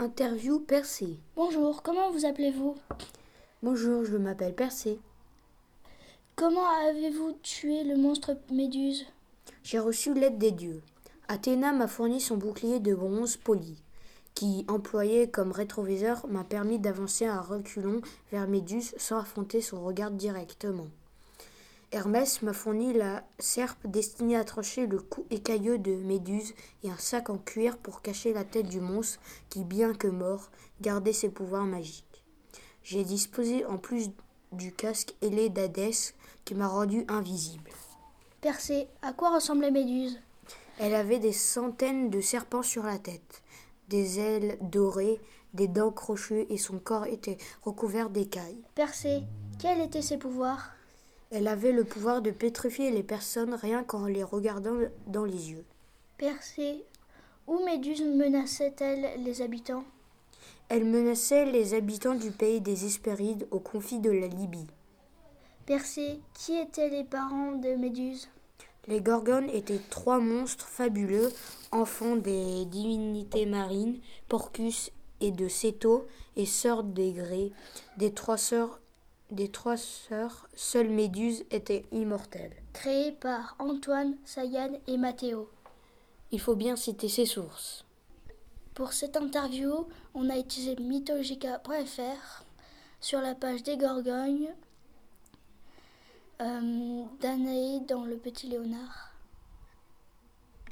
Interview Percé. Bonjour, comment vous appelez-vous? Bonjour, je m'appelle Percé. Comment avez-vous tué le monstre Méduse? J'ai reçu l'aide des dieux. Athéna m'a fourni son bouclier de bronze poli, qui, employé comme rétroviseur, m'a permis d'avancer à reculons vers Méduse sans affronter son regard directement. Hermès m'a fourni la serpe destinée à trancher le cou écailleux de Méduse et un sac en cuir pour cacher la tête du monstre qui, bien que mort, gardait ses pouvoirs magiques. J'ai disposé en plus du casque ailé d'Hadès qui m'a rendu invisible. Percé, à quoi ressemblait Méduse? Elle avait des centaines de serpents sur la tête, des ailes dorées, des dents crochues et son corps était recouvert d'écailles. Percé, quels étaient ses pouvoirs? Elle avait le pouvoir de pétrifier les personnes rien qu'en les regardant dans les yeux. Percé, où Méduse menaçait-elle les habitants? Elle menaçait les habitants du pays des Hespérides au confit de la Libye. Percé, qui étaient les parents de Méduse? Les Gorgones étaient trois monstres fabuleux, enfants des divinités marines, Porcus et de Céto, et sœurs des Grés. Des trois sœurs, des trois sœurs, seule Méduse était immortelle. Créé par Antoine, Sayan et Mathéo. Il faut bien citer ses sources. Pour cette interview, on a utilisé mythologica.fr sur la page des Gorgognes, euh, Danae dans Le Petit Léonard.